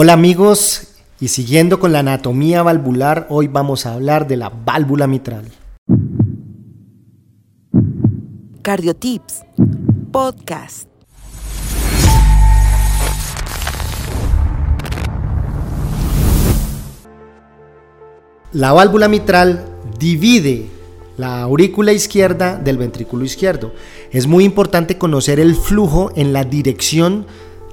Hola amigos, y siguiendo con la anatomía valvular, hoy vamos a hablar de la válvula mitral. Cardiotips, podcast. La válvula mitral divide la aurícula izquierda del ventrículo izquierdo. Es muy importante conocer el flujo en la dirección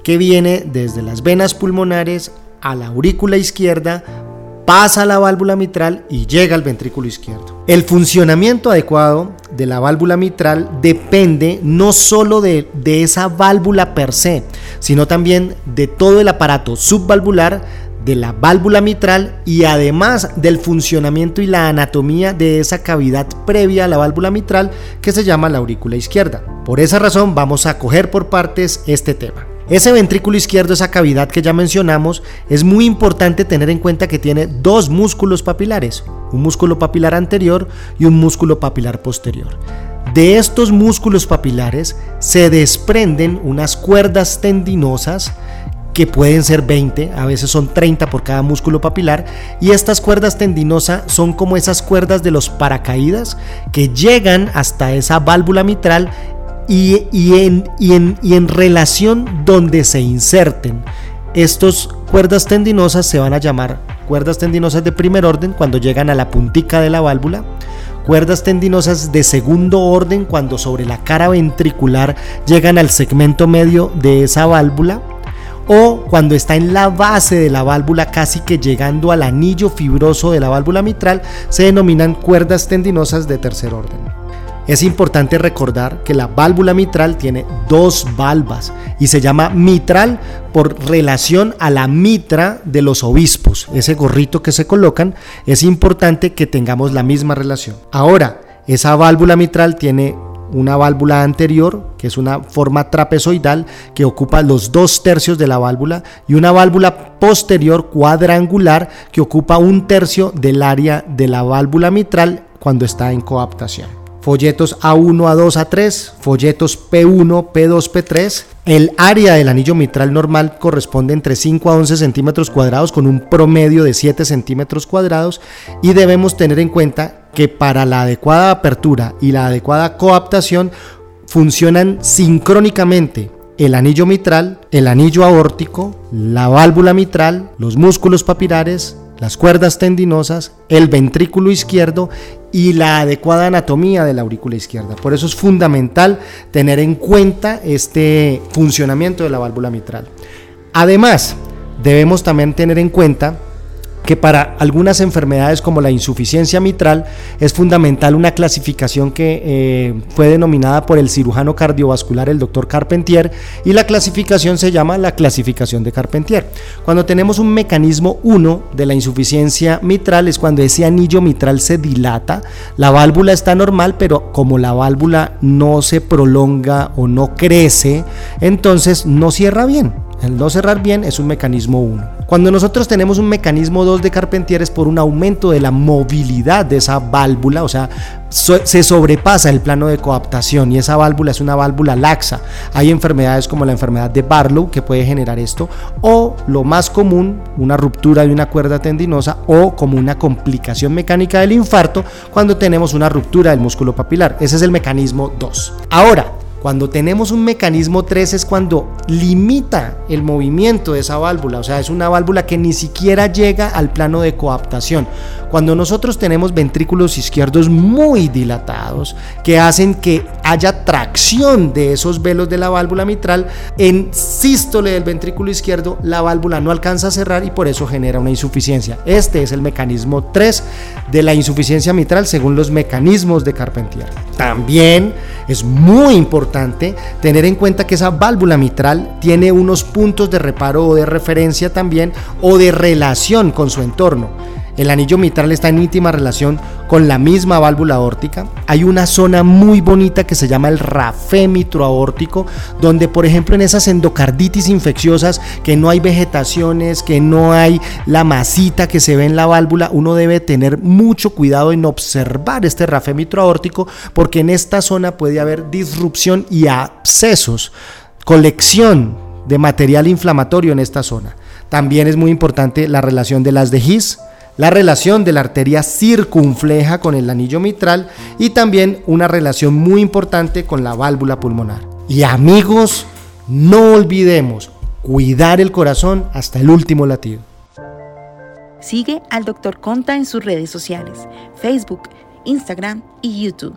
que viene desde las venas pulmonares a la aurícula izquierda, pasa a la válvula mitral y llega al ventrículo izquierdo. El funcionamiento adecuado de la válvula mitral depende no solo de, de esa válvula per se, sino también de todo el aparato subvalvular de la válvula mitral y además del funcionamiento y la anatomía de esa cavidad previa a la válvula mitral que se llama la aurícula izquierda. Por esa razón vamos a coger por partes este tema. Ese ventrículo izquierdo, esa cavidad que ya mencionamos, es muy importante tener en cuenta que tiene dos músculos papilares, un músculo papilar anterior y un músculo papilar posterior. De estos músculos papilares se desprenden unas cuerdas tendinosas que pueden ser 20, a veces son 30 por cada músculo papilar, y estas cuerdas tendinosas son como esas cuerdas de los paracaídas que llegan hasta esa válvula mitral y, en, relación donde se inserten. Estas cuerdas tendinosas se van a llamar cuerdas tendinosas de primer orden cuando llegan a la puntica de la válvula, cuerdas tendinosas de segundo orden cuando sobre la cara ventricular llegan al segmento medio de esa válvula, o cuando está en la base de la válvula casi que llegando al anillo fibroso de la válvula mitral, se denominan cuerdas tendinosas de tercer orden. Es importante recordar que la válvula mitral tiene dos valvas y se llama mitral por relación a la mitra de los obispos, ese gorrito que se colocan, es importante que tengamos la misma relación. Ahora, esa válvula mitral tiene una válvula anterior, que es una forma trapezoidal que ocupa los dos tercios de la válvula, y una válvula posterior cuadrangular que ocupa un tercio del área de la válvula mitral cuando está en coaptación folletos A1, A2, A3, folletos P1, P2, P3. El área del anillo mitral normal corresponde entre 5 a 11 centímetros cuadrados con un promedio de 7 centímetros cuadrados y debemos tener en cuenta que para la adecuada apertura y la adecuada coaptación funcionan sincrónicamente el anillo mitral, el anillo aórtico, la válvula mitral, los músculos papilares, las cuerdas tendinosas, el ventrículo izquierdo y la adecuada anatomía de la aurícula izquierda. Por eso es fundamental tener en cuenta este funcionamiento de la válvula mitral. Además, debemos también tener en cuenta que para algunas enfermedades como la insuficiencia mitral es fundamental una clasificación que eh, fue denominada por el cirujano cardiovascular el doctor Carpentier y la clasificación se llama la clasificación de Carpentier. Cuando tenemos un mecanismo 1 de la insuficiencia mitral es cuando ese anillo mitral se dilata, la válvula está normal pero como la válvula no se prolonga o no crece, entonces no cierra bien. El no cerrar bien es un mecanismo 1. Cuando nosotros tenemos un mecanismo 2 de Carpentier es por un aumento de la movilidad de esa válvula, o sea, se sobrepasa el plano de coaptación y esa válvula es una válvula laxa. Hay enfermedades como la enfermedad de Barlow que puede generar esto, o lo más común, una ruptura de una cuerda tendinosa o como una complicación mecánica del infarto cuando tenemos una ruptura del músculo papilar. Ese es el mecanismo 2. Ahora, cuando tenemos un mecanismo 3 es cuando limita el movimiento de esa válvula, o sea, es una válvula que ni siquiera llega al plano de coaptación. Cuando nosotros tenemos ventrículos izquierdos muy dilatados que hacen que haya tracción de esos velos de la válvula mitral, en sístole del ventrículo izquierdo la válvula no alcanza a cerrar y por eso genera una insuficiencia. Este es el mecanismo 3 de la insuficiencia mitral según los mecanismos de Carpentier. También es muy importante tener en cuenta que esa válvula mitral tiene unos puntos de reparo o de referencia también o de relación con su entorno. El anillo mitral está en íntima relación con la misma válvula aórtica. Hay una zona muy bonita que se llama el rafémitro aórtico, donde por ejemplo en esas endocarditis infecciosas, que no hay vegetaciones, que no hay la masita que se ve en la válvula, uno debe tener mucho cuidado en observar este rafémitro aórtico, porque en esta zona puede haber disrupción y abscesos, colección de material inflamatorio en esta zona. También es muy importante la relación de las de His, la relación de la arteria circunfleja con el anillo mitral y también una relación muy importante con la válvula pulmonar. Y amigos, no olvidemos cuidar el corazón hasta el último latido. Sigue al Dr. Conta en sus redes sociales, Facebook, Instagram y YouTube.